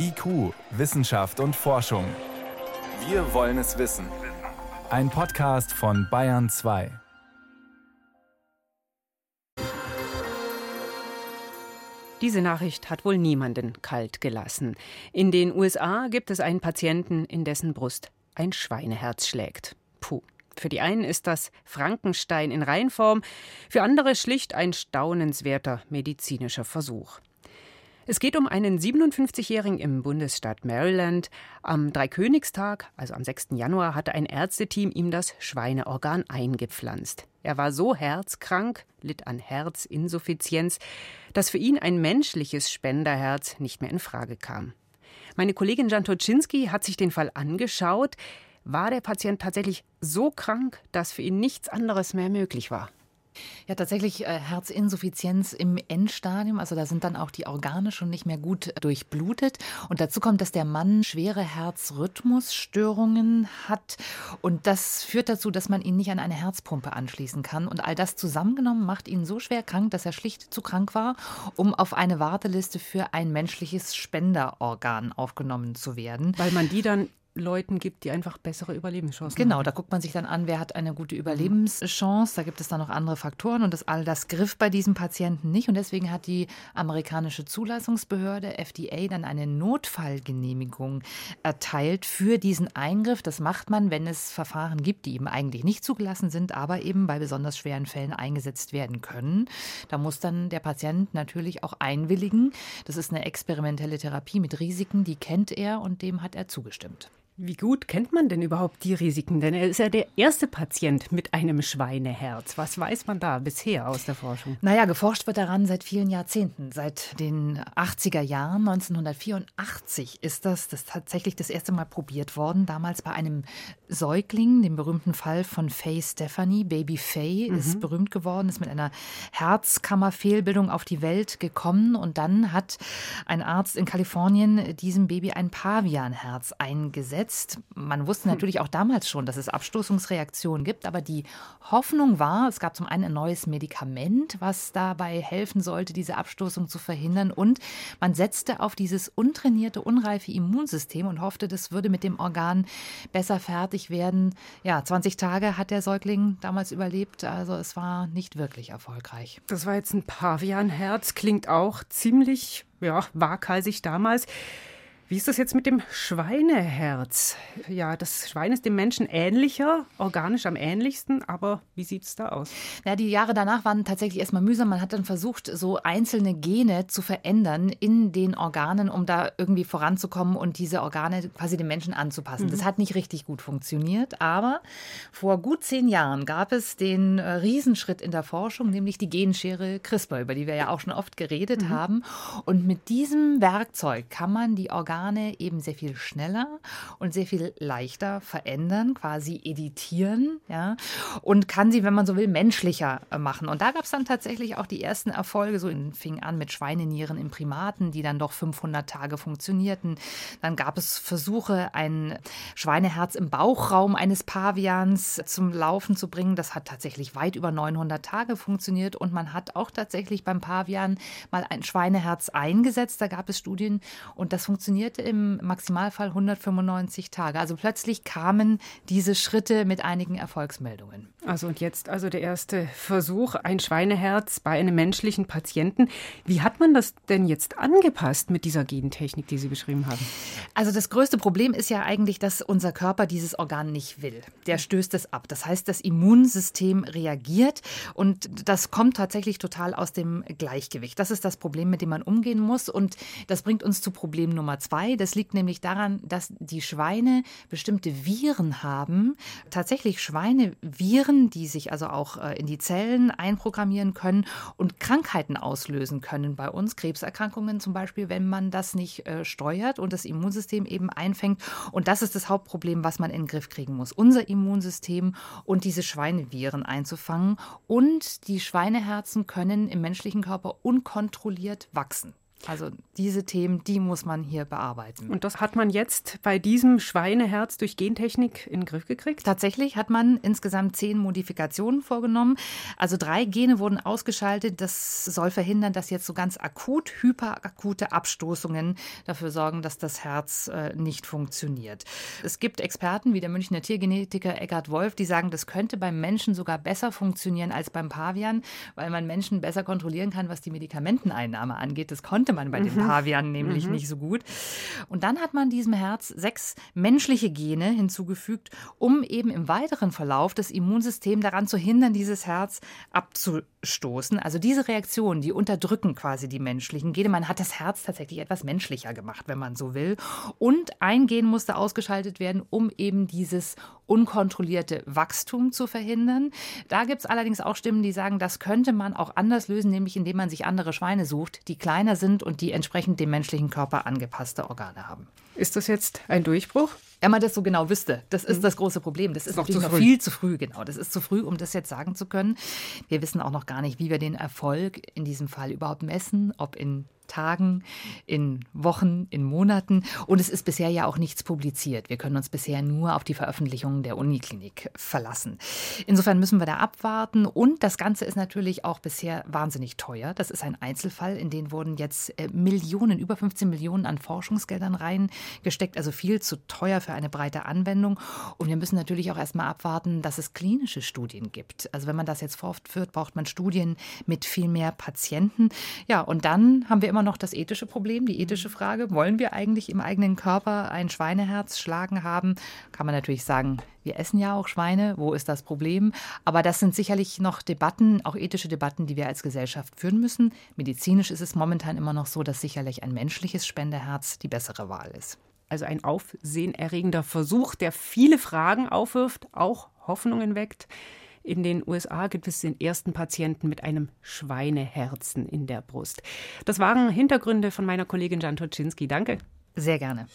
IQ, Wissenschaft und Forschung. Wir wollen es wissen. Ein Podcast von Bayern 2. Diese Nachricht hat wohl niemanden kalt gelassen. In den USA gibt es einen Patienten, in dessen Brust ein Schweineherz schlägt. Puh. Für die einen ist das Frankenstein in Reinform, für andere schlicht ein staunenswerter medizinischer Versuch. Es geht um einen 57-Jährigen im Bundesstaat Maryland. Am Dreikönigstag, also am 6. Januar, hatte ein Ärzteteam ihm das Schweineorgan eingepflanzt. Er war so herzkrank, litt an Herzinsuffizienz, dass für ihn ein menschliches Spenderherz nicht mehr in Frage kam. Meine Kollegin Jan Toczynski hat sich den Fall angeschaut. War der Patient tatsächlich so krank, dass für ihn nichts anderes mehr möglich war? Ja, tatsächlich äh, Herzinsuffizienz im Endstadium. Also da sind dann auch die Organe schon nicht mehr gut durchblutet. Und dazu kommt, dass der Mann schwere Herzrhythmusstörungen hat. Und das führt dazu, dass man ihn nicht an eine Herzpumpe anschließen kann. Und all das zusammengenommen macht ihn so schwer krank, dass er schlicht zu krank war, um auf eine Warteliste für ein menschliches Spenderorgan aufgenommen zu werden. Weil man die dann Leuten gibt, die einfach bessere Überlebenschancen genau, haben. Genau, da guckt man sich dann an, wer hat eine gute Überlebenschance. Da gibt es dann noch andere Faktoren und das all das griff bei diesem Patienten nicht. Und deswegen hat die amerikanische Zulassungsbehörde FDA dann eine Notfallgenehmigung erteilt für diesen Eingriff. Das macht man, wenn es Verfahren gibt, die eben eigentlich nicht zugelassen sind, aber eben bei besonders schweren Fällen eingesetzt werden können. Da muss dann der Patient natürlich auch einwilligen. Das ist eine experimentelle Therapie mit Risiken, die kennt er und dem hat er zugestimmt. Wie gut kennt man denn überhaupt die Risiken? Denn er ist ja der erste Patient mit einem Schweineherz. Was weiß man da bisher aus der Forschung? Naja, geforscht wird daran seit vielen Jahrzehnten. Seit den 80er Jahren, 1984 ist das, das tatsächlich das erste Mal probiert worden. Damals bei einem Säugling, dem berühmten Fall von Faye Stephanie. Baby Faye mhm. ist berühmt geworden, ist mit einer Herzkammerfehlbildung auf die Welt gekommen. Und dann hat ein Arzt in Kalifornien diesem Baby ein Pavianherz eingesetzt jetzt. Man wusste hm. natürlich auch damals schon, dass es Abstoßungsreaktionen gibt, aber die Hoffnung war, es gab zum einen ein neues Medikament, was dabei helfen sollte, diese Abstoßung zu verhindern und man setzte auf dieses untrainierte, unreife Immunsystem und hoffte, das würde mit dem Organ besser fertig werden. Ja, 20 Tage hat der Säugling damals überlebt, also es war nicht wirklich erfolgreich. Das war jetzt ein Pavianherz, klingt auch ziemlich ja, waghalsig damals. Wie ist das jetzt mit dem Schweineherz? Ja, das Schwein ist dem Menschen ähnlicher, organisch am ähnlichsten, aber wie sieht es da aus? Ja, die Jahre danach waren tatsächlich erstmal mühsam. Man hat dann versucht, so einzelne Gene zu verändern in den Organen, um da irgendwie voranzukommen und diese Organe quasi dem Menschen anzupassen. Mhm. Das hat nicht richtig gut funktioniert, aber vor gut zehn Jahren gab es den äh, Riesenschritt in der Forschung, nämlich die Genschere CRISPR, über die wir ja auch schon oft geredet mhm. haben. Und mit diesem Werkzeug kann man die Organe Organe eben sehr viel schneller und sehr viel leichter verändern, quasi editieren, ja, und kann sie, wenn man so will, menschlicher äh, machen. Und da gab es dann tatsächlich auch die ersten Erfolge, so in, fing an mit Schweinenieren im Primaten, die dann doch 500 Tage funktionierten. Dann gab es Versuche, ein Schweineherz im Bauchraum eines Pavians zum Laufen zu bringen. Das hat tatsächlich weit über 900 Tage funktioniert und man hat auch tatsächlich beim Pavian mal ein Schweineherz eingesetzt. Da gab es Studien und das funktioniert funktionierte im Maximalfall 195 Tage. Also plötzlich kamen diese Schritte mit einigen Erfolgsmeldungen. Also und jetzt also der erste Versuch, ein Schweineherz bei einem menschlichen Patienten. Wie hat man das denn jetzt angepasst mit dieser Gentechnik, die Sie beschrieben haben? Also das größte Problem ist ja eigentlich, dass unser Körper dieses Organ nicht will. Der stößt es ab. Das heißt, das Immunsystem reagiert und das kommt tatsächlich total aus dem Gleichgewicht. Das ist das Problem, mit dem man umgehen muss und das bringt uns zu Problem Nummer zwei. Das liegt nämlich daran, dass die Schweine bestimmte Viren haben. Tatsächlich Schweineviren, die sich also auch äh, in die Zellen einprogrammieren können und Krankheiten auslösen können bei uns. Krebserkrankungen zum Beispiel, wenn man das nicht äh, steuert und das Immunsystem eben einfängt. Und das ist das Hauptproblem, was man in den Griff kriegen muss. Unser Immunsystem und diese Schweineviren einzufangen. Und die Schweineherzen können im menschlichen Körper unkontrolliert wachsen. Also diese Themen, die muss man hier bearbeiten. Und das hat man jetzt bei diesem Schweineherz durch Gentechnik in den Griff gekriegt? Tatsächlich hat man insgesamt zehn Modifikationen vorgenommen. Also drei Gene wurden ausgeschaltet. Das soll verhindern, dass jetzt so ganz akut hyperakute Abstoßungen dafür sorgen, dass das Herz äh, nicht funktioniert. Es gibt Experten wie der Münchner Tiergenetiker Eckhard Wolf, die sagen, das könnte beim Menschen sogar besser funktionieren als beim Pavian, weil man Menschen besser kontrollieren kann, was die Medikamenteneinnahme angeht. Das konnte man bei den mhm. Pavianen nämlich mhm. nicht so gut. Und dann hat man diesem Herz sechs menschliche Gene hinzugefügt, um eben im weiteren Verlauf das Immunsystem daran zu hindern, dieses Herz abzustoßen. Also diese Reaktionen, die unterdrücken quasi die menschlichen Gene. Man hat das Herz tatsächlich etwas menschlicher gemacht, wenn man so will. Und ein Gen musste ausgeschaltet werden, um eben dieses unkontrollierte Wachstum zu verhindern. Da gibt es allerdings auch Stimmen, die sagen, das könnte man auch anders lösen, nämlich indem man sich andere Schweine sucht, die kleiner sind und die entsprechend dem menschlichen Körper angepasste Organe haben. Ist das jetzt ein Durchbruch? Wenn man das so genau wüsste, das ist mhm. das große Problem. Das ist noch natürlich noch viel zu früh, genau. Das ist zu früh, um das jetzt sagen zu können. Wir wissen auch noch gar nicht, wie wir den Erfolg in diesem Fall überhaupt messen, ob in Tagen, in Wochen, in Monaten. Und es ist bisher ja auch nichts publiziert. Wir können uns bisher nur auf die Veröffentlichungen der Uniklinik verlassen. Insofern müssen wir da abwarten. Und das Ganze ist natürlich auch bisher wahnsinnig teuer. Das ist ein Einzelfall, in den wurden jetzt äh, Millionen, über 15 Millionen an Forschungsgeldern reingesteckt. Also viel zu teuer für eine breite Anwendung. Und wir müssen natürlich auch erstmal abwarten, dass es klinische Studien gibt. Also wenn man das jetzt fortführt, braucht man Studien mit viel mehr Patienten. Ja, und dann haben wir immer immer noch das ethische Problem, die ethische Frage. Wollen wir eigentlich im eigenen Körper ein Schweineherz schlagen haben? Kann man natürlich sagen, wir essen ja auch Schweine. Wo ist das Problem? Aber das sind sicherlich noch Debatten, auch ethische Debatten, die wir als Gesellschaft führen müssen. Medizinisch ist es momentan immer noch so, dass sicherlich ein menschliches Spenderherz die bessere Wahl ist. Also ein aufsehenerregender Versuch, der viele Fragen aufwirft, auch Hoffnungen weckt. In den USA gibt es den ersten Patienten mit einem Schweineherzen in der Brust. Das waren Hintergründe von meiner Kollegin Jan Toczynski. Danke. Sehr gerne.